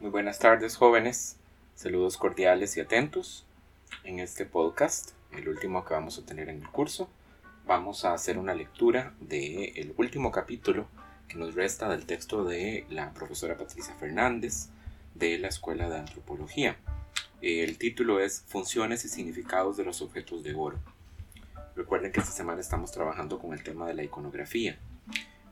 Muy buenas tardes jóvenes, saludos cordiales y atentos. En este podcast, el último que vamos a tener en el curso, vamos a hacer una lectura del último capítulo que nos resta del texto de la profesora Patricia Fernández de la Escuela de Antropología. El título es Funciones y significados de los objetos de oro. Recuerden que esta semana estamos trabajando con el tema de la iconografía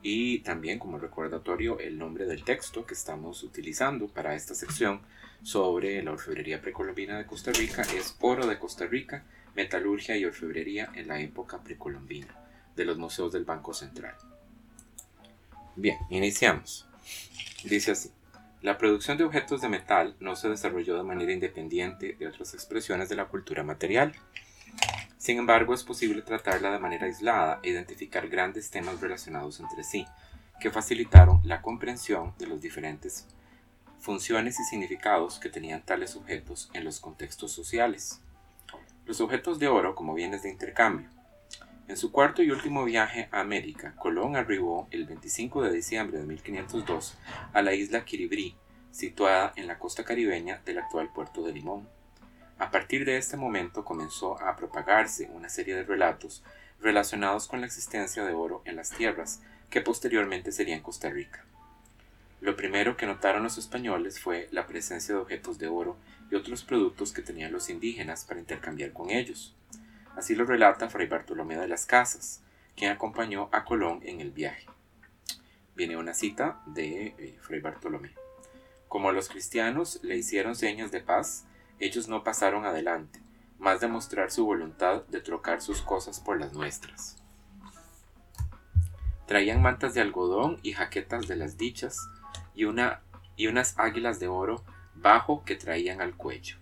y también como recordatorio el nombre del texto que estamos utilizando para esta sección sobre la orfebrería precolombina de Costa Rica es Oro de Costa Rica, Metalurgia y Orfebrería en la época precolombina de los museos del Banco Central. Bien, iniciamos. Dice así. La producción de objetos de metal no se desarrolló de manera independiente de otras expresiones de la cultura material. Sin embargo, es posible tratarla de manera aislada e identificar grandes temas relacionados entre sí, que facilitaron la comprensión de las diferentes funciones y significados que tenían tales objetos en los contextos sociales. Los objetos de oro como bienes de intercambio. En su cuarto y último viaje a América, Colón arribó el 25 de diciembre de 1502 a la isla Kiribrí, situada en la costa caribeña del actual puerto de Limón. A partir de este momento comenzó a propagarse una serie de relatos relacionados con la existencia de oro en las tierras, que posteriormente serían Costa Rica. Lo primero que notaron los españoles fue la presencia de objetos de oro y otros productos que tenían los indígenas para intercambiar con ellos. Así lo relata Fray Bartolomé de las Casas, quien acompañó a Colón en el viaje. Viene una cita de eh, Fray Bartolomé. Como los cristianos le hicieron señas de paz, ellos no pasaron adelante, más de mostrar su voluntad de trocar sus cosas por las nuestras. Traían mantas de algodón y jaquetas de las dichas y, una, y unas águilas de oro bajo que traían al cuello.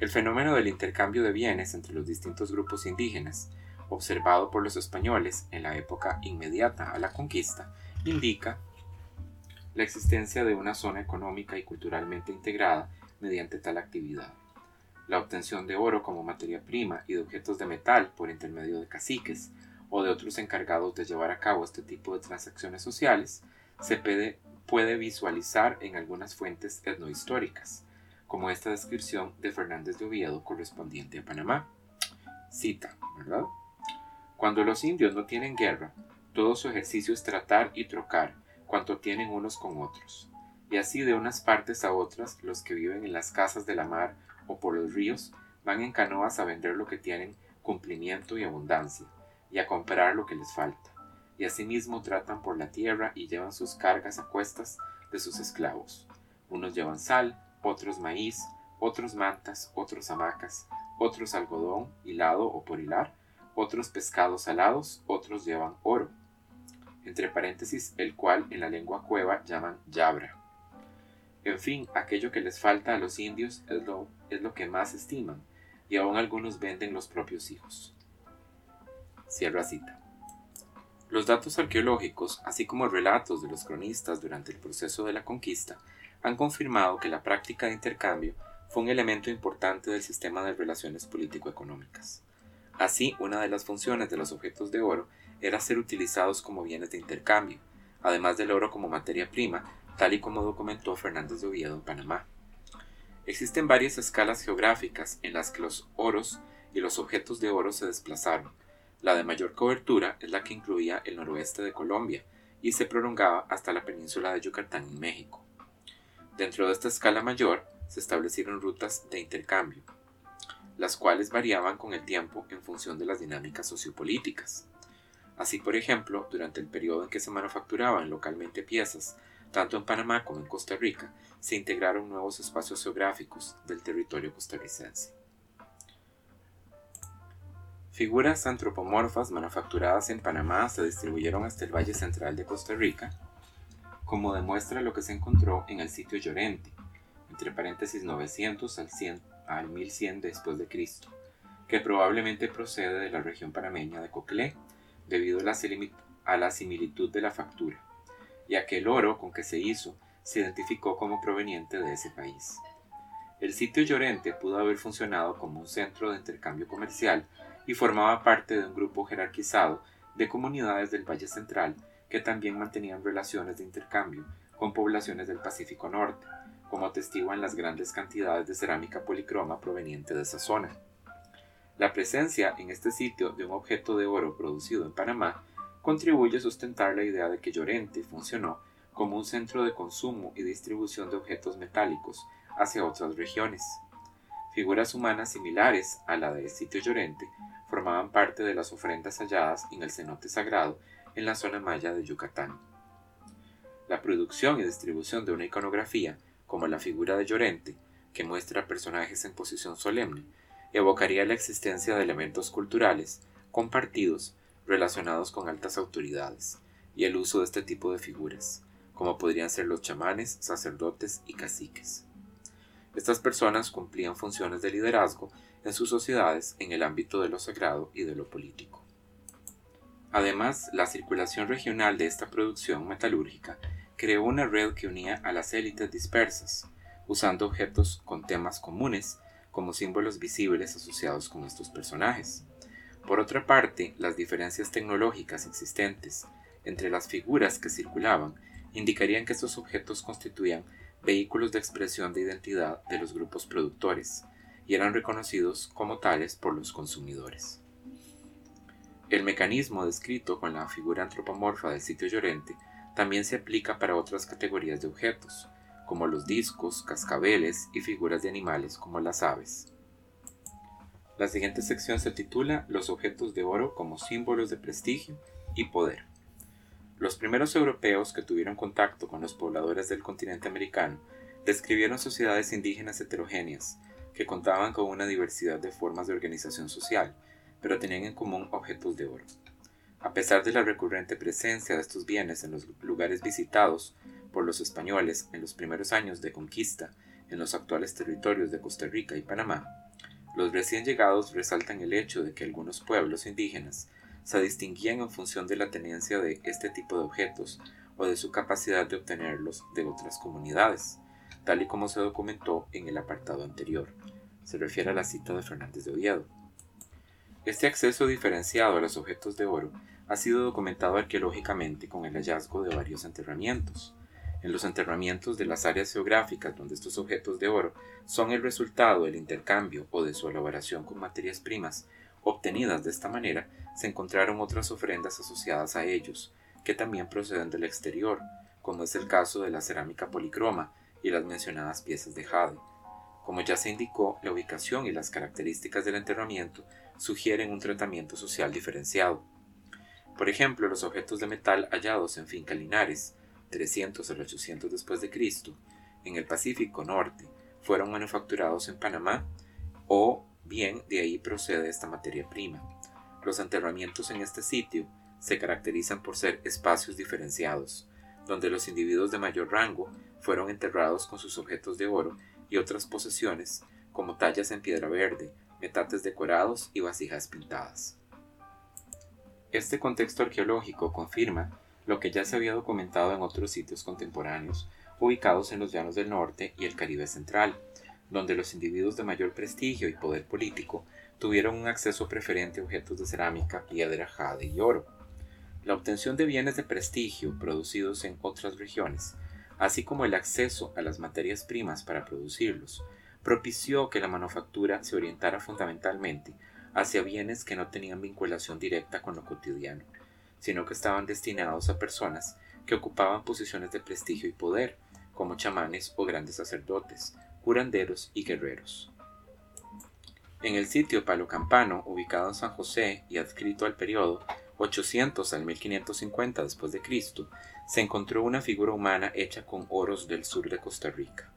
El fenómeno del intercambio de bienes entre los distintos grupos indígenas, observado por los españoles en la época inmediata a la conquista, indica la existencia de una zona económica y culturalmente integrada mediante tal actividad. La obtención de oro como materia prima y de objetos de metal por intermedio de caciques o de otros encargados de llevar a cabo este tipo de transacciones sociales se puede, visualizar en algunas fuentes etnohistóricas, como esta descripción de Fernández de Oviedo correspondiente a Panamá. Cita, ¿verdad? Cuando los indios no tienen guerra, todo su ejercicio es tratar y trocar cuanto tienen unos con otros y así de unas partes a otras los que viven en las casas de la mar o por los ríos van en canoas a vender lo que tienen cumplimiento y abundancia, y a comprar lo que les falta, y asimismo tratan por la tierra y llevan sus cargas a cuestas de sus esclavos. Unos llevan sal, otros maíz, otros mantas, otros hamacas, otros algodón hilado o por hilar, otros pescados salados, otros llevan oro, entre paréntesis, el cual en la lengua cueva llaman yabra. En fin, aquello que les falta a los indios es lo, que más estiman, y aún algunos venden los propios hijos. Cierra cita. Los datos arqueológicos, así como relatos de los cronistas durante el proceso de la conquista, han confirmado que la práctica de intercambio fue un elemento importante del sistema de relaciones político-económicas. Así, una de las funciones de los objetos de oro era ser utilizados como bienes de intercambio, además del oro como materia prima, tal y como documentó Fernández de Oviedo en Panamá. Existen varias escalas geográficas en las que los oros y los objetos de oro se desplazaron. La de mayor cobertura es la que incluía el noroeste de Colombia y se prolongaba hasta la península de Yucatán en México. Dentro de esta escala mayor se establecieron rutas de intercambio, las cuales variaban con el tiempo en función de las dinámicas sociopolíticas. Así, por ejemplo, durante el periodo en que se manufacturaban localmente piezas tanto en Panamá como en Costa Rica, se integraron nuevos espacios geográficos del territorio costarricense. Figuras antropomorfas manufacturadas en Panamá se distribuyeron hasta el valle central de Costa Rica, como demuestra lo que se encontró en el sitio Llorente, entre paréntesis 900 al, 100, al 1100 después de Cristo, que probablemente procede de la región panameña de Coquelé, debido a la similitud de la factura ya que el oro con que se hizo se identificó como proveniente de ese país. El sitio Llorente pudo haber funcionado como un centro de intercambio comercial y formaba parte de un grupo jerarquizado de comunidades del Valle Central que también mantenían relaciones de intercambio con poblaciones del Pacífico Norte, como atestiguan las grandes cantidades de cerámica policroma proveniente de esa zona. La presencia en este sitio de un objeto de oro producido en Panamá contribuye a sustentar la idea de que Llorente funcionó como un centro de consumo y distribución de objetos metálicos hacia otras regiones. Figuras humanas similares a la del sitio Llorente formaban parte de las ofrendas halladas en el cenote sagrado en la zona maya de Yucatán. La producción y distribución de una iconografía, como la figura de Llorente, que muestra personajes en posición solemne, evocaría la existencia de elementos culturales compartidos relacionados con altas autoridades y el uso de este tipo de figuras, como podrían ser los chamanes, sacerdotes y caciques. Estas personas cumplían funciones de liderazgo en sus sociedades en el ámbito de lo sagrado y de lo político. Además, la circulación regional de esta producción metalúrgica creó una red que unía a las élites dispersas, usando objetos con temas comunes como símbolos visibles asociados con estos personajes. Por otra parte, las diferencias tecnológicas existentes entre las figuras que circulaban indicarían que estos objetos constituían vehículos de expresión de identidad de los grupos productores y eran reconocidos como tales por los consumidores. El mecanismo descrito con la figura antropomorfa del sitio Llorente también se aplica para otras categorías de objetos, como los discos, cascabeles y figuras de animales como las aves. La siguiente sección se titula Los objetos de oro como símbolos de prestigio y poder. Los primeros europeos que tuvieron contacto con los pobladores del continente americano describieron sociedades indígenas heterogéneas que contaban con una diversidad de formas de organización social, pero tenían en común objetos de oro. A pesar de la recurrente presencia de estos bienes en los lugares visitados por los españoles en los primeros años de conquista en los actuales territorios de Costa Rica y Panamá, los recién llegados resaltan el hecho de que algunos pueblos indígenas se distinguían en función de la tenencia de este tipo de objetos o de su capacidad de obtenerlos de otras comunidades, tal y como se documentó en el apartado anterior. Se refiere a la cita de Fernández de Oviedo. Este acceso diferenciado a los objetos de oro ha sido documentado arqueológicamente con el hallazgo de varios enterramientos. En los enterramientos de las áreas geográficas donde estos objetos de oro son el resultado del intercambio o de su elaboración con materias primas obtenidas de esta manera, se encontraron otras ofrendas asociadas a ellos, que también proceden del exterior, como es el caso de la cerámica policroma y las mencionadas piezas de jade. Como ya se indicó, la ubicación y las características del enterramiento sugieren un tratamiento social diferenciado. Por ejemplo, los objetos de metal hallados en Finca Linares, 300 al 800 después de Cristo, en el Pacífico Norte, fueron manufacturados en Panamá o bien de ahí procede esta materia prima. Los enterramientos en este sitio se caracterizan por ser espacios diferenciados, donde los individuos de mayor rango fueron enterrados con sus objetos de oro y otras posesiones, como tallas en piedra verde, metates decorados y vasijas pintadas. Este contexto arqueológico confirma lo que ya se había documentado en otros sitios contemporáneos ubicados en los llanos del norte y el Caribe central, donde los individuos de mayor prestigio y poder político tuvieron un acceso preferente a objetos de cerámica, piedra, jade y oro. La obtención de bienes de prestigio producidos en otras regiones, así como el acceso a las materias primas para producirlos, propició que la manufactura se orientara fundamentalmente hacia bienes que no tenían vinculación directa con lo cotidiano, sino que estaban destinados a personas que ocupaban posiciones de prestigio y poder, como chamanes o grandes sacerdotes, curanderos y guerreros. En el sitio Palo Campano, ubicado en San José y adscrito al periodo 800 al 1550 después de Cristo, se encontró una figura humana hecha con oros del sur de Costa Rica.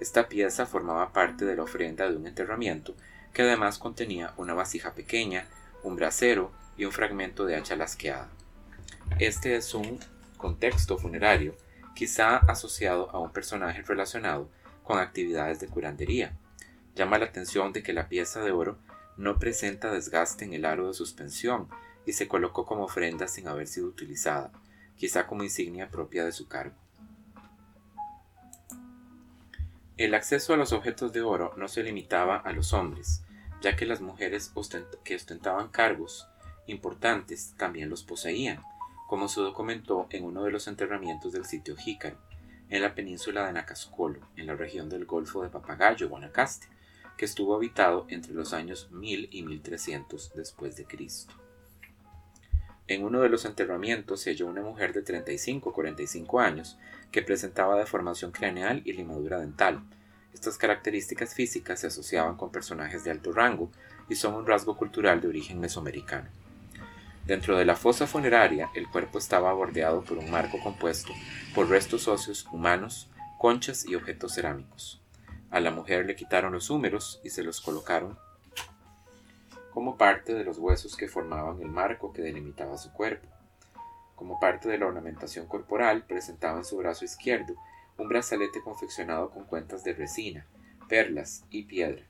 Esta pieza formaba parte de la ofrenda de un enterramiento que además contenía una vasija pequeña, un brasero y un fragmento de hacha lasqueada. Este es un contexto funerario, quizá asociado a un personaje relacionado con actividades de curandería. Llama la atención de que la pieza de oro no presenta desgaste en el aro de suspensión y se colocó como ofrenda sin haber sido utilizada, quizá como insignia propia de su cargo. El acceso a los objetos de oro no se limitaba a los hombres, ya que las mujeres que ostentaban cargos importantes también los poseían, como se documentó en uno de los enterramientos del sitio Jícaro, en la península de Nacascolo, en la región del Golfo de Papagayo, Guanacaste, que estuvo habitado entre los años 1000 y 1300 después de Cristo. En uno de los enterramientos se halló una mujer de 35 o 45 años que presentaba deformación craneal y limadura dental. Estas características físicas se asociaban con personajes de alto rango y son un rasgo cultural de origen mesoamericano. Dentro de la fosa funeraria, el cuerpo estaba bordeado por un marco compuesto por restos óseos humanos, conchas y objetos cerámicos. A la mujer le quitaron los húmeros y se los colocaron como parte de los huesos que formaban el marco que delimitaba su cuerpo. Como parte de la ornamentación corporal, presentaba en su brazo izquierdo un brazalete confeccionado con cuentas de resina, perlas y piedra,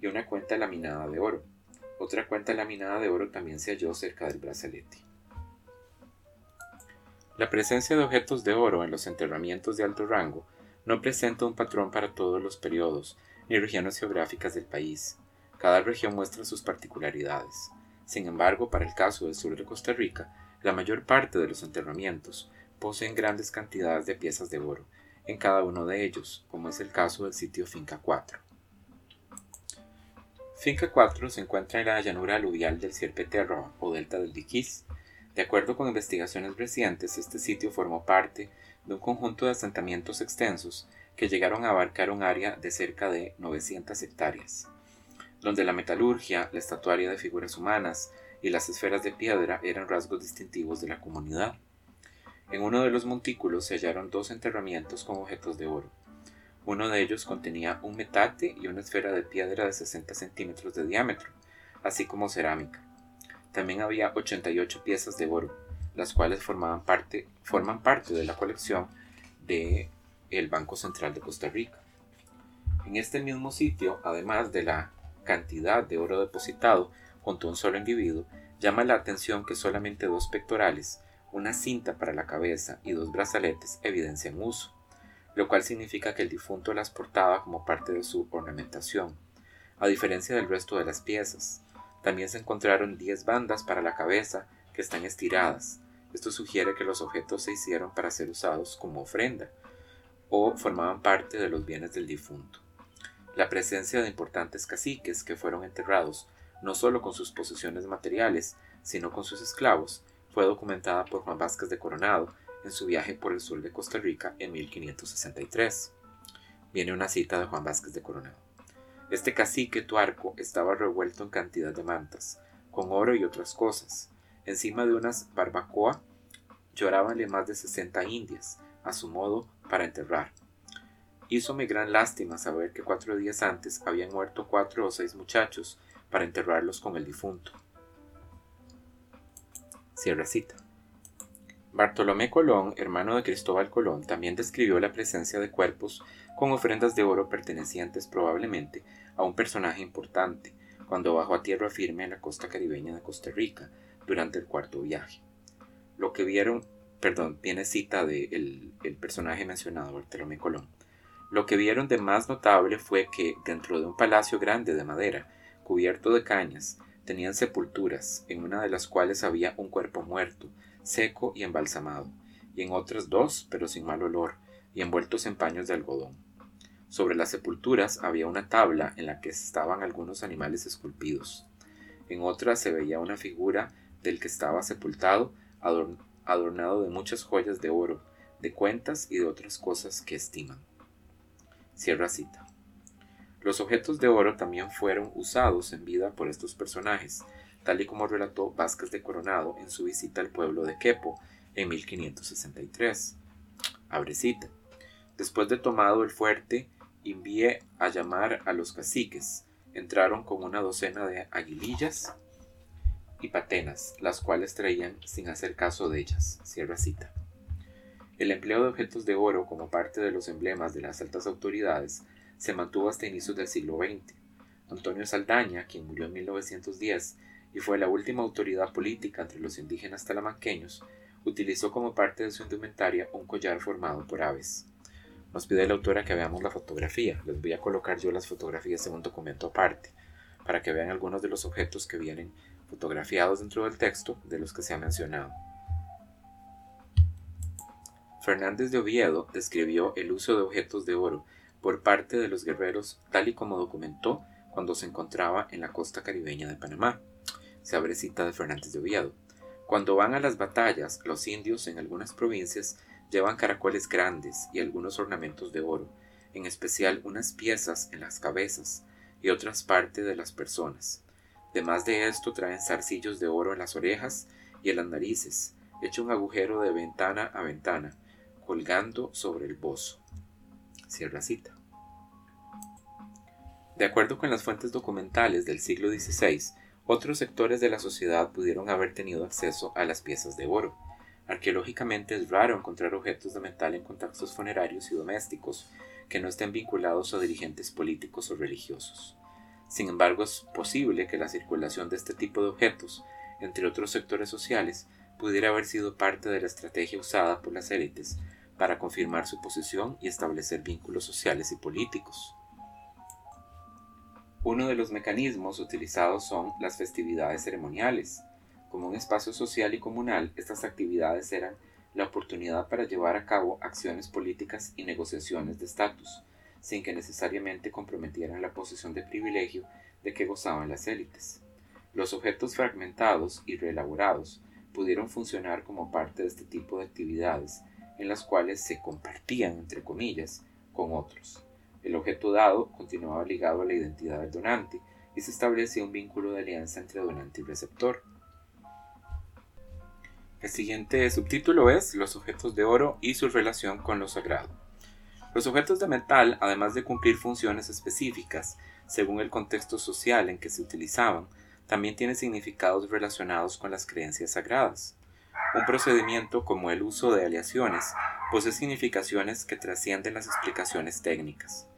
y una cuenta laminada de oro. Otra cuenta laminada de oro también se halló cerca del brazalete. La presencia de objetos de oro en los enterramientos de alto rango no presenta un patrón para todos los periodos ni regiones geográficas del país. Cada región muestra sus particularidades. Sin embargo, para el caso del sur de Costa Rica, la mayor parte de los enterramientos poseen grandes cantidades de piezas de oro en cada uno de ellos, como es el caso del sitio Finca 4. Finca 4 se encuentra en la llanura aluvial del Sierpeterra o delta del Diquís. De acuerdo con investigaciones recientes, este sitio formó parte de un conjunto de asentamientos extensos que llegaron a abarcar un área de cerca de 900 hectáreas donde la metalurgia, la estatuaria de figuras humanas y las esferas de piedra eran rasgos distintivos de la comunidad. En uno de los montículos se hallaron dos enterramientos con objetos de oro. Uno de ellos contenía un metate y una esfera de piedra de 60 centímetros de diámetro, así como cerámica. También había 88 piezas de oro, las cuales formaban parte, forman parte de la colección del el Banco Central de Costa Rica. En este mismo sitio, además de la cantidad de oro depositado junto a un solo individuo, llama la atención que solamente dos pectorales, una cinta para la cabeza y dos brazaletes evidencian uso, lo cual significa que el difunto las portaba como parte de su ornamentación, a diferencia del resto de las piezas. También se encontraron 10 bandas para la cabeza que están estiradas. Esto sugiere que los objetos se hicieron para ser usados como ofrenda o formaban parte de los bienes del difunto. La presencia de importantes caciques que fueron enterrados no solo con sus posesiones materiales, sino con sus esclavos, fue documentada por Juan Vázquez de Coronado en su viaje por el sur de Costa Rica en 1563. Viene una cita de Juan Vázquez de Coronado. Este cacique tuarco estaba revuelto en cantidad de mantas, con oro y otras cosas. Encima de unas barbacoa llorábanle más de sesenta indias, a su modo, para enterrar. Hízome gran lástima saber que cuatro días antes habían muerto cuatro o seis muchachos para enterrarlos con el difunto. Cierra cita. Bartolomé Colón, hermano de Cristóbal Colón, también describió la presencia de cuerpos con ofrendas de oro pertenecientes probablemente a un personaje importante cuando bajó a tierra firme en la costa caribeña de Costa Rica durante el cuarto viaje. Lo que vieron, perdón, viene cita del el personaje mencionado, Bartolomé Colón. Lo que vieron de más notable fue que dentro de un palacio grande de madera, cubierto de cañas, tenían sepulturas, en una de las cuales había un cuerpo muerto, seco y embalsamado, y en otras dos, pero sin mal olor, y envueltos en paños de algodón. Sobre las sepulturas había una tabla en la que estaban algunos animales esculpidos. En otra se veía una figura del que estaba sepultado, adornado de muchas joyas de oro, de cuentas y de otras cosas que estiman. Cierra cita. Los objetos de oro también fueron usados en vida por estos personajes, tal y como relató Vázquez de Coronado en su visita al pueblo de Quepo en 1563. Abre cita. Después de tomado el fuerte, envié a llamar a los caciques. Entraron con una docena de aguilillas y patenas, las cuales traían sin hacer caso de ellas. Cierra cita. El empleo de objetos de oro como parte de los emblemas de las altas autoridades se mantuvo hasta inicios del siglo XX. Antonio Saldaña, quien murió en 1910 y fue la última autoridad política entre los indígenas talamanqueños, utilizó como parte de su indumentaria un collar formado por aves. Nos pide la autora que veamos la fotografía. Les voy a colocar yo las fotografías en un documento aparte, para que vean algunos de los objetos que vienen fotografiados dentro del texto de los que se ha mencionado. Fernández de Oviedo describió el uso de objetos de oro por parte de los guerreros tal y como documentó cuando se encontraba en la costa caribeña de Panamá. Se abre cita de Fernández de Oviedo. Cuando van a las batallas, los indios en algunas provincias llevan caracoles grandes y algunos ornamentos de oro, en especial unas piezas en las cabezas y otras partes de las personas. Además de esto traen zarcillos de oro en las orejas y en las narices, hecho un agujero de ventana a ventana, colgando sobre el bozo. Cierra cita. De acuerdo con las fuentes documentales del siglo XVI, otros sectores de la sociedad pudieron haber tenido acceso a las piezas de oro. Arqueológicamente es raro encontrar objetos de metal en contextos funerarios y domésticos que no estén vinculados a dirigentes políticos o religiosos. Sin embargo, es posible que la circulación de este tipo de objetos entre otros sectores sociales pudiera haber sido parte de la estrategia usada por las élites para confirmar su posición y establecer vínculos sociales y políticos. Uno de los mecanismos utilizados son las festividades ceremoniales. Como un espacio social y comunal, estas actividades eran la oportunidad para llevar a cabo acciones políticas y negociaciones de estatus, sin que necesariamente comprometieran la posición de privilegio de que gozaban las élites. Los objetos fragmentados y reelaborados pudieron funcionar como parte de este tipo de actividades en las cuales se compartían, entre comillas, con otros. El objeto dado continuaba ligado a la identidad del donante y se establecía un vínculo de alianza entre donante y receptor. El siguiente subtítulo es Los objetos de oro y su relación con lo sagrado. Los objetos de metal, además de cumplir funciones específicas según el contexto social en que se utilizaban, también tiene significados relacionados con las creencias sagradas. Un procedimiento como el uso de aleaciones posee significaciones que trascienden las explicaciones técnicas.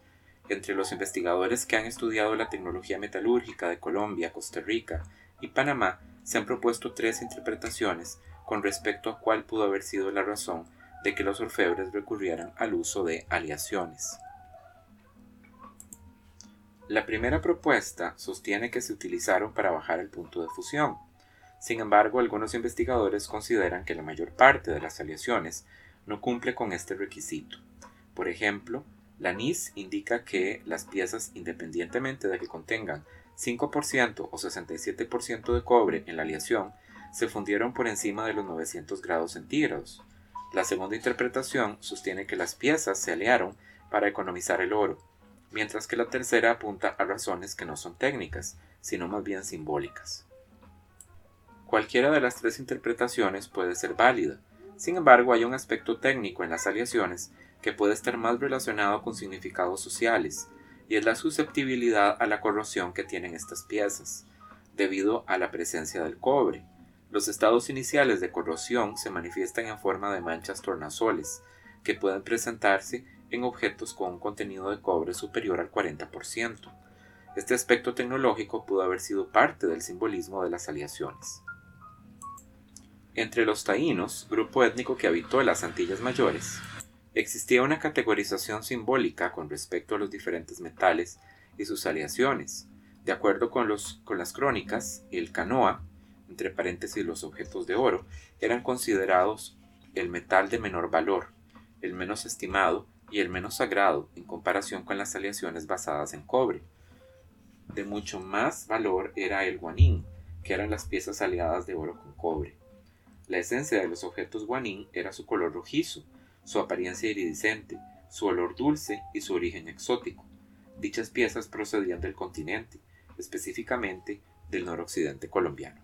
Entre los investigadores que han estudiado la tecnología metalúrgica de Colombia, Costa Rica y Panamá se han propuesto tres interpretaciones con respecto a cuál pudo haber sido la razón de que los orfebres recurrieran al uso de aleaciones. La primera propuesta sostiene que se utilizaron para bajar el punto de fusión. Sin embargo, algunos investigadores consideran que la mayor parte de las aleaciones no cumple con este requisito. Por ejemplo, la NIS indica que las piezas, independientemente de que contengan 5% o 67% de cobre en la aleación, se fundieron por encima de los 900 grados centígrados. La segunda interpretación sostiene que las piezas se alearon para economizar el oro, mientras que la tercera apunta a razones que no son técnicas, sino más bien simbólicas. Cualquiera de las tres interpretaciones puede ser válida, sin embargo hay un aspecto técnico en las aleaciones que puede estar más relacionado con significados sociales, y es la susceptibilidad a la corrosión que tienen estas piezas, debido a la presencia del cobre. Los estados iniciales de corrosión se manifiestan en forma de manchas tornasoles, que pueden presentarse en objetos con un contenido de cobre superior al 40%. Este aspecto tecnológico pudo haber sido parte del simbolismo de las aleaciones. Entre los taínos, grupo étnico que habitó las Antillas Mayores, existía una categorización simbólica con respecto a los diferentes metales y sus aleaciones. De acuerdo con, los, con las crónicas, el canoa, entre paréntesis los objetos de oro, eran considerados el metal de menor valor, el menos estimado y el menos sagrado en comparación con las aleaciones basadas en cobre. De mucho más valor era el guanín, que eran las piezas aliadas de oro con cobre. La esencia de los objetos guanín era su color rojizo, su apariencia iridiscente, su olor dulce y su origen exótico. Dichas piezas procedían del continente, específicamente del noroccidente colombiano.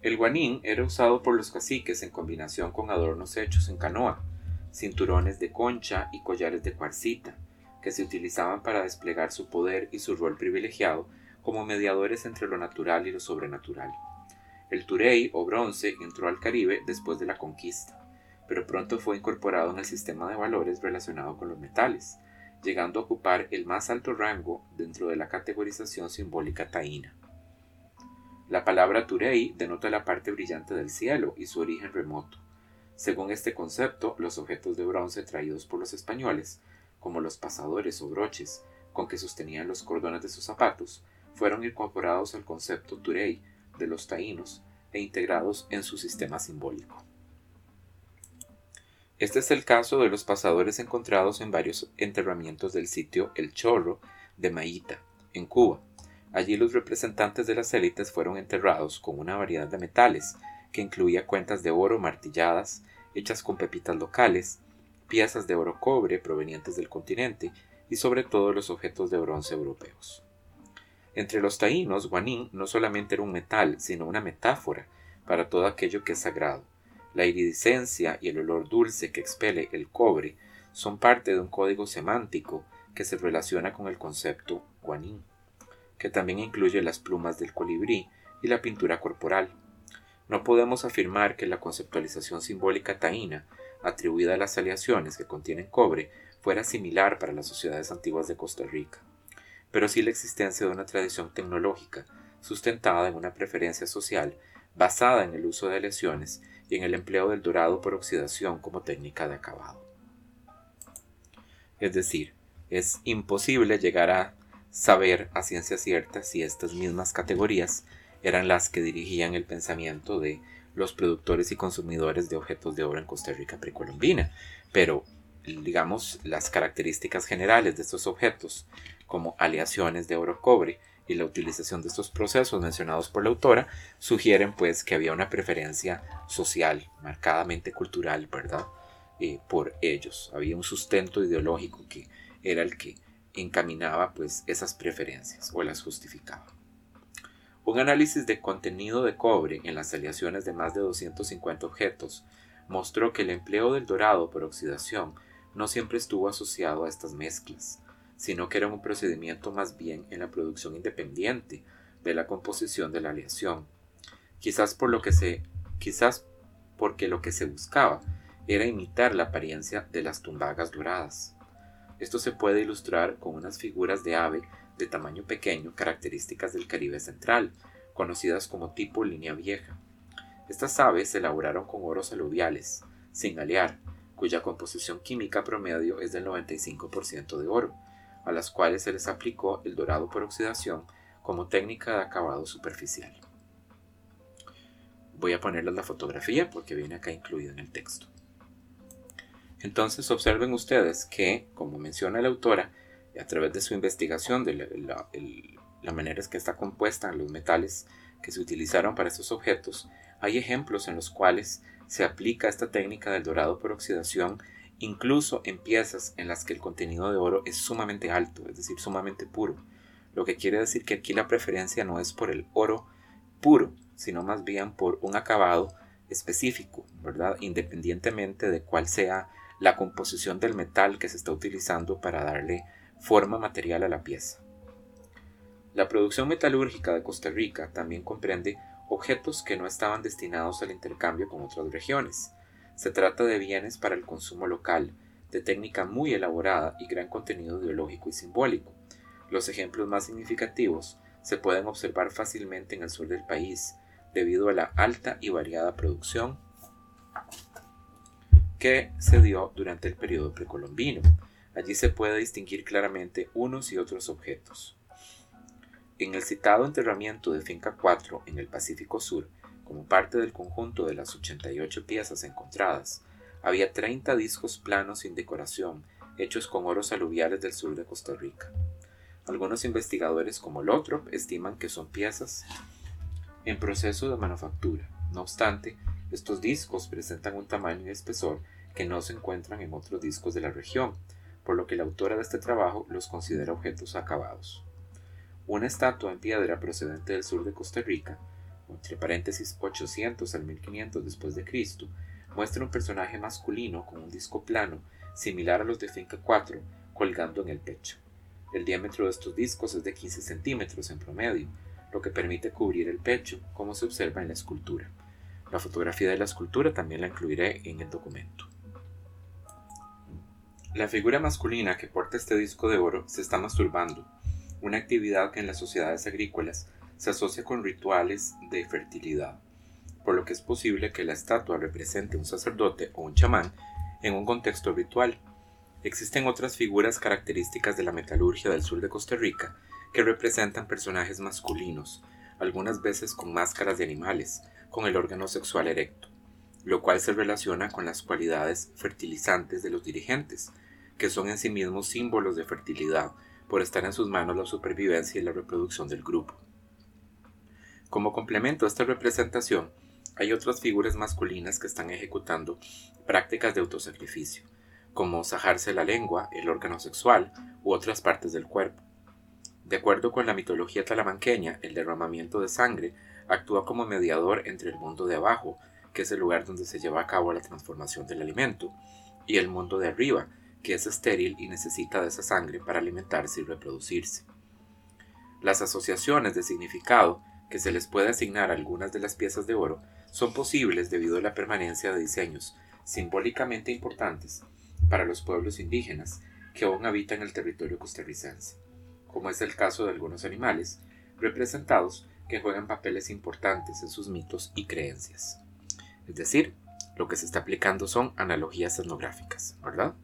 El guanín era usado por los caciques en combinación con adornos hechos en canoa, cinturones de concha y collares de cuarcita, que se utilizaban para desplegar su poder y su rol privilegiado como mediadores entre lo natural y lo sobrenatural. El turey o bronce entró al Caribe después de la conquista, pero pronto fue incorporado en el sistema de valores relacionado con los metales, llegando a ocupar el más alto rango dentro de la categorización simbólica taína. La palabra turei denota la parte brillante del cielo y su origen remoto, según este concepto, los objetos de bronce traídos por los españoles, como los pasadores o broches con que sostenían los cordones de sus zapatos, fueron incorporados al concepto turei de los taínos e integrados en su sistema simbólico. Este es el caso de los pasadores encontrados en varios enterramientos del sitio El Chorro de Maíta, en Cuba. Allí los representantes de las élites fueron enterrados con una variedad de metales, que incluía cuentas de oro martilladas, hechas con pepitas locales, piezas de oro cobre provenientes del continente y sobre todo los objetos de bronce europeos. Entre los taínos, guanín no solamente era un metal, sino una metáfora para todo aquello que es sagrado. La iridescencia y el olor dulce que expele el cobre son parte de un código semántico que se relaciona con el concepto guanín, que también incluye las plumas del colibrí y la pintura corporal. No podemos afirmar que la conceptualización simbólica taína, atribuida a las aleaciones que contienen cobre, fuera similar para las sociedades antiguas de Costa Rica, pero sí la existencia de una tradición tecnológica sustentada en una preferencia social basada en el uso de aleaciones y en el empleo del dorado por oxidación como técnica de acabado. Es decir, es imposible llegar a saber a ciencia cierta si estas mismas categorías eran las que dirigían el pensamiento de los productores y consumidores de objetos de oro en Costa Rica precolombina, pero digamos las características generales de estos objetos, como aleaciones de oro-cobre y la utilización de estos procesos mencionados por la autora, sugieren pues que había una preferencia social, marcadamente cultural, ¿verdad? Eh, por ellos. Había un sustento ideológico que era el que encaminaba pues esas preferencias o las justificaba. Un análisis de contenido de cobre en las aleaciones de más de 250 objetos mostró que el empleo del dorado por oxidación no siempre estuvo asociado a estas mezclas, sino que era un procedimiento más bien en la producción independiente de la composición de la aleación. Quizás por lo que se quizás porque lo que se buscaba era imitar la apariencia de las tumbagas doradas. Esto se puede ilustrar con unas figuras de ave de tamaño pequeño características del Caribe central, conocidas como tipo línea vieja. Estas aves se elaboraron con oros aluviales, sin alear, cuya composición química promedio es del 95% de oro, a las cuales se les aplicó el dorado por oxidación como técnica de acabado superficial. Voy a ponerles la fotografía porque viene acá incluida en el texto. Entonces observen ustedes que, como menciona la autora, a través de su investigación de la, manera en que está compuesta los metales que se utilizaron para estos objetos, hay ejemplos en los cuales se aplica esta técnica del dorado por oxidación incluso en piezas en las que el contenido de oro es sumamente alto, es decir, sumamente puro. Lo que quiere decir que aquí la preferencia no es por el oro puro, sino más bien por un acabado específico, ¿verdad? Independientemente de cuál sea la composición del metal que se está utilizando para darle forma material a la pieza. La producción metalúrgica de Costa Rica también comprende objetos que no estaban destinados al intercambio con otras regiones. Se trata de bienes para el consumo local, de técnica muy elaborada y gran contenido ideológico y simbólico. Los ejemplos más significativos se pueden observar fácilmente en el sur del país, debido a la alta y variada producción que se dio durante el periodo precolombino, Allí se puede distinguir claramente unos y otros objetos. En el citado enterramiento de Finca 4 en el Pacífico Sur, como parte del conjunto de las 88 piezas encontradas, había 30 discos planos sin decoración, hechos con oros aluviales del sur de Costa Rica. Algunos investigadores como Lothrop estiman que son piezas en proceso de manufactura. No obstante, estos discos presentan un tamaño y espesor que no se encuentran en otros discos de la región, por lo que la autora de este trabajo los considera objetos acabados. Una estatua en piedra procedente del sur de Costa Rica, entre paréntesis 800 al 1500 después muestra un personaje masculino con un disco plano similar a los de Finca 4 colgando en el pecho. El diámetro de estos discos es de 15 centímetros en promedio, lo que permite cubrir el pecho, como se observa en la escultura. La fotografía de la escultura también la incluiré en el documento. La figura masculina que porta este disco de oro se está masturbando, una actividad que en las sociedades agrícolas se asocia con rituales de fertilidad, por lo que es posible que la estatua represente un sacerdote o un chamán en un contexto ritual. Existen otras figuras características de la metalurgia del sur de Costa Rica que representan personajes masculinos, algunas veces con máscaras de animales, con el órgano sexual erecto. lo cual se relaciona con las cualidades fertilizantes de los dirigentes, que son en sí mismos símbolos de fertilidad, por estar en sus manos la supervivencia y la reproducción del grupo. Como complemento a esta representación, hay otras figuras masculinas que están ejecutando prácticas de autosacrificio, como sajarse la lengua, el órgano sexual u otras partes del cuerpo. De acuerdo con la mitología talamanqueña, el derramamiento de sangre actúa como mediador entre el mundo de abajo, que es el lugar donde se lleva a cabo la transformación del alimento, y el mundo de arriba, que es estéril y necesita de esa sangre para alimentarse y reproducirse. Las asociaciones de significado que se les puede asignar algunas de las piezas de oro son posibles debido a la permanencia de diseños simbólicamente importantes para los pueblos indígenas que aún habitan el territorio costarricense, como es el caso de algunos animales representados que juegan papeles importantes en sus mitos y creencias. Es decir, lo que se está aplicando son analogías etnográficas, ¿verdad?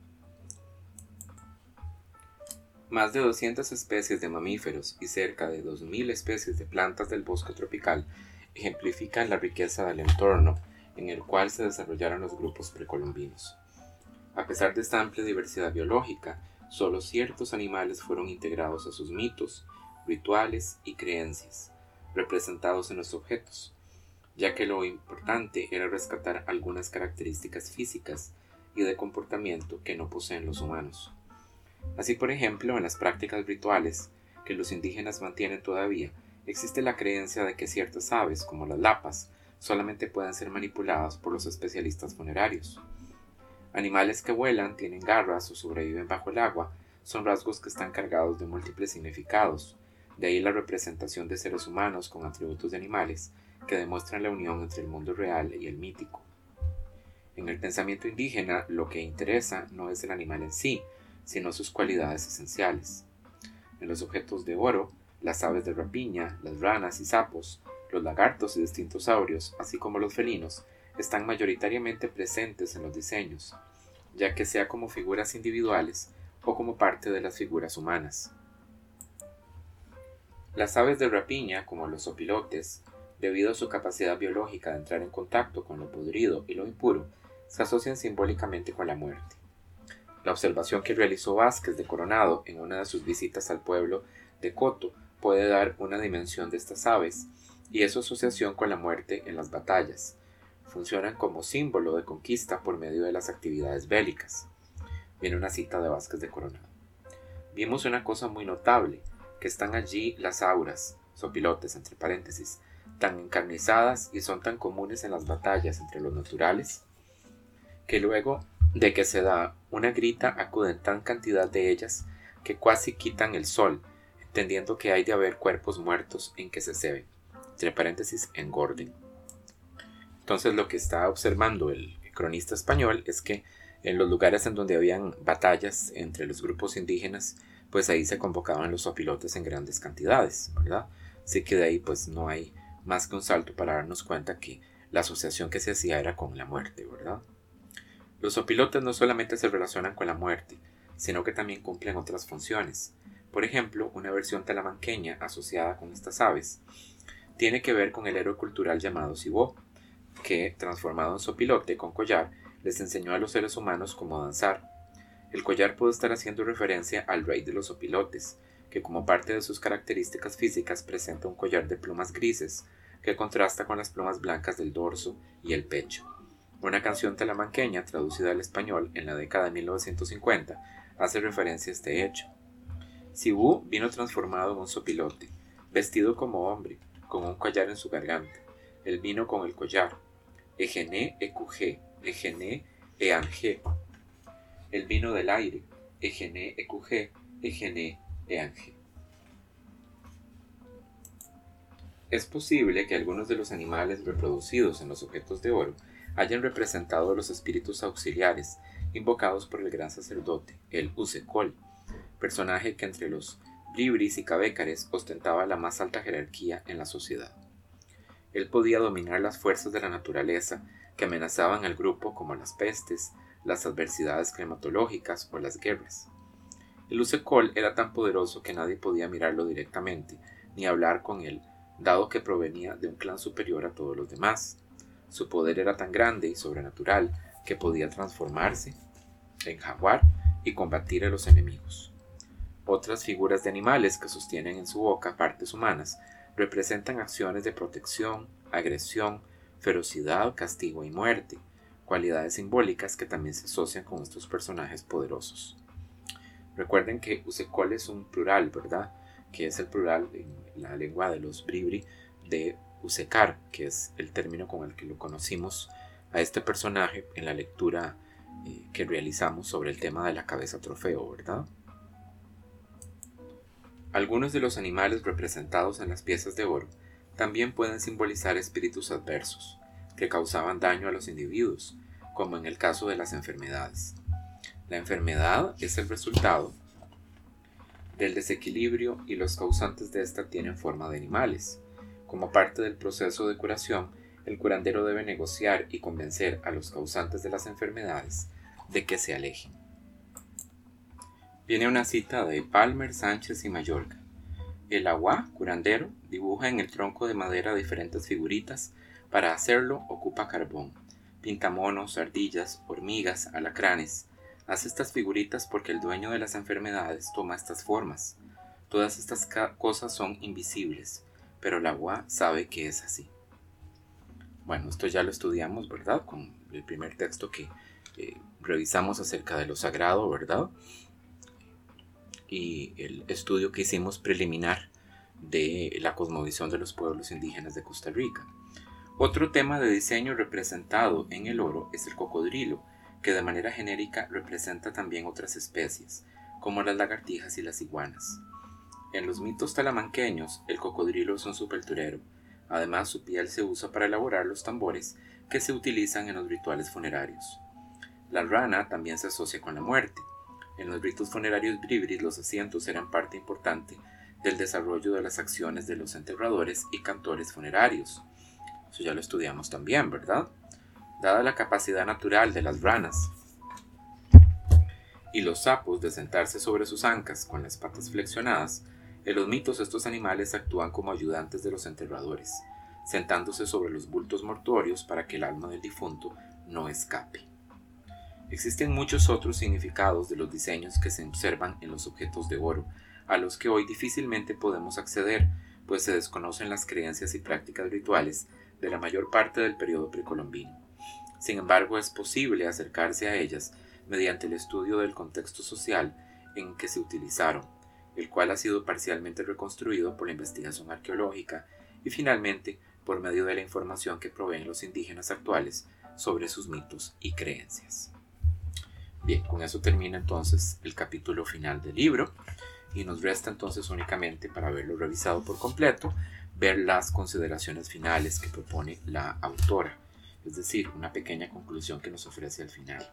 Más de 200 especies de mamíferos y cerca de 2.000 especies de plantas del bosque tropical ejemplifican la riqueza del entorno en el cual se desarrollaron los grupos precolombinos. A pesar de esta amplia diversidad biológica, solo ciertos animales fueron integrados a sus mitos, rituales y creencias, representados en los objetos, ya que lo importante era rescatar algunas características físicas y de comportamiento que no poseen los humanos. Así, por ejemplo, en las prácticas rituales que los indígenas mantienen todavía, existe la creencia de que ciertas aves, como las lapas, solamente pueden ser manipuladas por los especialistas funerarios. Animales que vuelan, tienen garras o sobreviven bajo el agua son rasgos que están cargados de múltiples significados, de ahí la representación de seres humanos con atributos de animales que demuestran la unión entre el mundo real y el mítico. En el pensamiento indígena lo que interesa no es el animal en sí, sino sus cualidades esenciales. En los objetos de oro, las aves de rapiña, las ranas y sapos, los lagartos y distintos saurios, así como los felinos, están mayoritariamente presentes en los diseños, ya que sea como figuras individuales o como parte de las figuras humanas. Las aves de rapiña, como los opilotes, debido a su capacidad biológica de entrar en contacto con lo podrido y lo impuro, se asocian simbólicamente con la muerte. La observación que realizó Vázquez de Coronado en una de sus visitas al pueblo de Coto puede dar una dimensión de estas aves y es su asociación con la muerte en las batallas. Funcionan como símbolo de conquista por medio de las actividades bélicas. Viene una cita de Vázquez de Coronado. Vimos una cosa muy notable, que están allí las auras, sopilotes entre paréntesis, tan encarnizadas y son tan comunes en las batallas entre los naturales, que luego de que se da una grita acuden tan cantidad de ellas que casi quitan el sol, entendiendo que hay de haber cuerpos muertos en que se ceben, entre paréntesis, engorden. Entonces lo que está observando el cronista español es que en los lugares en donde habían batallas entre los grupos indígenas, pues ahí se convocaban los opilotes en grandes cantidades, ¿verdad? Así que de ahí pues no hay más que un salto para darnos cuenta que la asociación que se hacía era con la muerte, ¿verdad? Los opilotes no solamente se relacionan con la muerte, sino que también cumplen otras funciones. Por ejemplo, una versión talamanqueña asociada con estas aves tiene que ver con el héroe cultural llamado Sibó, que, transformado en sopilote con collar, les enseñó a los seres humanos cómo danzar. El collar puede estar haciendo referencia al rey de los opilotes, que como parte de sus características físicas presenta un collar de plumas grises que contrasta con las plumas blancas del dorso y el pecho. Una canción talamanqueña traducida al español en la década de 1950 hace referencia a este hecho. Sibú vino transformado en un sopilote, vestido como hombre, con un collar en su garganta. Él vino con el collar. Egené ecugé, egené eangé. El vino del aire. Egené ecugé, egené eangé. Es posible que algunos de los animales reproducidos en los objetos de oro hayan representado los espíritus auxiliares invocados por el gran sacerdote, el Usecol, personaje que entre los Bribris y Cabécares ostentaba la más alta jerarquía en la sociedad. Él podía dominar las fuerzas de la naturaleza que amenazaban al grupo como las pestes, las adversidades climatológicas o las guerras. El Usecol era tan poderoso que nadie podía mirarlo directamente ni hablar con él, dado que provenía de un clan superior a todos los demás, Su poder era tan grande y sobrenatural que podía transformarse en jaguar y combatir a los enemigos. Otras figuras de animales que sostienen en su boca partes humanas representan acciones de protección, agresión, ferocidad, castigo y muerte, cualidades simbólicas que también se asocian con estos personajes poderosos. Recuerden que Usecol es un plural, ¿verdad? Que es el plural en la lengua de los bribri de Usecar, que es el término con el que lo conocimos a este personaje en la lectura eh, que realizamos sobre el tema de la cabeza trofeo, ¿verdad? Algunos de los animales representados en las piezas de oro también pueden simbolizar espíritus adversos, que causaban daño a los individuos, como en el caso de las enfermedades. La enfermedad es el resultado del desequilibrio y los causantes de esta tienen forma de animales. Como parte del proceso de curación, el curandero debe negociar y convencer a los causantes de las enfermedades de que se alejen. Viene una cita de Palmer, Sánchez y Mallorca. El agua, curandero, dibuja en el tronco de madera diferentes figuritas. Para hacerlo ocupa carbón, pintamonos, ardillas, hormigas, alacranes. Hace estas figuritas porque el dueño de las enfermedades toma estas formas. Todas estas cosas son invisibles, pero el agua sabe que es así. Bueno, esto ya lo estudiamos, ¿verdad? Con el primer texto que eh, revisamos acerca de lo sagrado, ¿verdad? y el estudio que hicimos preliminar de la cosmovisión de los pueblos indígenas de Costa Rica. Otro tema de diseño representado en el oro es el cocodrilo, que de manera genérica representa también otras especies, como las lagartijas y las iguanas. En los mitos talamanqueños, el cocodrilo es un sepulturero. Además, su piel se usa para elaborar los tambores que se utilizan en los rituales funerarios. La rana también se asocia con la muerte, en los ritos funerarios bribris los asientos eran parte importante del desarrollo de las acciones de los enterradores y cantores funerarios. Eso ya lo estudiamos también, ¿verdad? Dada la capacidad natural de las ranas y los sapos de sentarse sobre sus ancas con las patas flexionadas, en los mitos estos animales actúan como ayudantes de los enterradores, sentándose sobre los bultos mortuorios para que el alma del difunto no escape. Existen muchos otros significados de los diseños que se observan en los objetos de oro, a los que hoy difícilmente podemos acceder, pues se desconocen las creencias y prácticas rituales de la mayor parte del periodo precolombino. Sin embargo, es posible acercarse a ellas mediante el estudio del contexto social en que se utilizaron, el cual ha sido parcialmente reconstruido por la investigación arqueológica y finalmente por medio de la información que proveen los indígenas actuales sobre sus mitos y creencias. Bien, con eso termina entonces el capítulo final del libro y nos resta entonces únicamente para haberlo revisado por completo, ver las consideraciones finales que propone la autora, es decir, una pequeña conclusión que nos ofrece al final.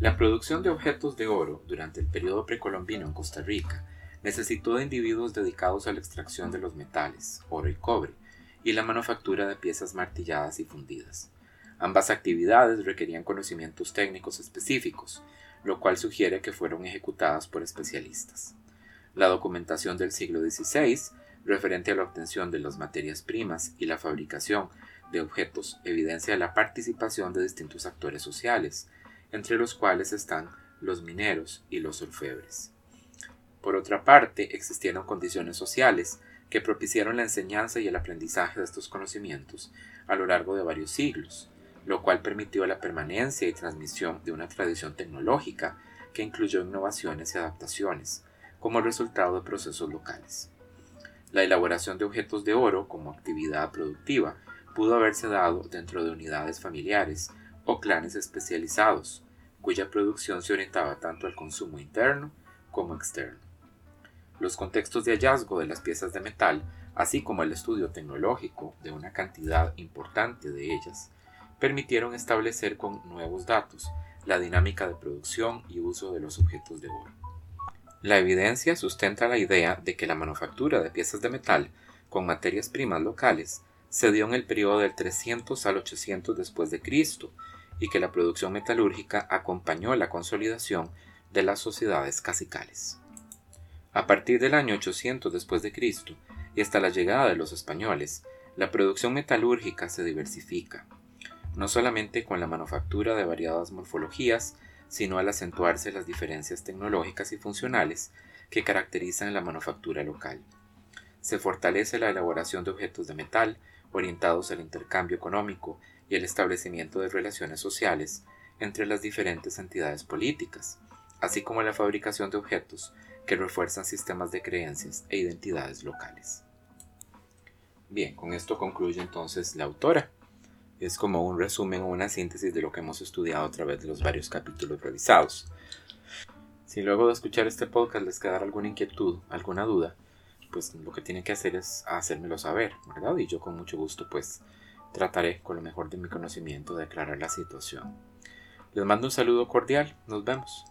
La producción de objetos de oro durante el periodo precolombino en Costa Rica necesitó de individuos dedicados a la extracción de los metales, oro y cobre, y la manufactura de piezas martilladas y fundidas. Ambas actividades requerían conocimientos técnicos específicos, lo cual sugiere que fueron ejecutadas por especialistas. La documentación del siglo XVI, referente a la obtención de las materias primas y la fabricación de objetos, evidencia la participación de distintos actores sociales, entre los cuales están los mineros y los orfebres. Por otra parte, existieron condiciones sociales que propiciaron la enseñanza y el aprendizaje de estos conocimientos a lo largo de varios siglos, lo cual permitió la permanencia y transmisión de una tradición tecnológica que incluyó innovaciones y adaptaciones, como resultado de procesos locales. La elaboración de objetos de oro como actividad productiva pudo haberse dado dentro de unidades familiares o clanes especializados, cuya producción se orientaba tanto al consumo interno como externo. Los contextos de hallazgo de las piezas de metal, así como el estudio tecnológico de una cantidad importante de ellas, permitieron establecer con nuevos datos la dinámica de producción y uso de los objetos de oro. La evidencia sustenta la idea de que la manufactura de piezas de metal con materias primas locales se dio en el periodo del 300 al 800 después y que la producción metalúrgica acompañó la consolidación de las sociedades cacicales. A partir del año 800 después de Cristo y hasta la llegada de los españoles, La producción metalúrgica se diversifica, no solamente con la manufactura de variadas morfologías, sino al acentuarse las diferencias tecnológicas y funcionales que caracterizan la manufactura local. Se fortalece la elaboración de objetos de metal orientados al intercambio económico y el establecimiento de relaciones sociales entre las diferentes entidades políticas, así como la fabricación de objetos que refuerzan sistemas de creencias e identidades locales. Bien, con esto concluye entonces la autora. Es como un resumen o una síntesis de lo que hemos estudiado a través de los varios capítulos revisados. Si luego de escuchar este podcast les quedara alguna inquietud, alguna duda, pues lo que tienen que hacer es hacérmelo saber, ¿verdad? Y yo con mucho gusto pues trataré con lo mejor de mi conocimiento de aclarar la situación. Les mando un saludo cordial, nos vemos.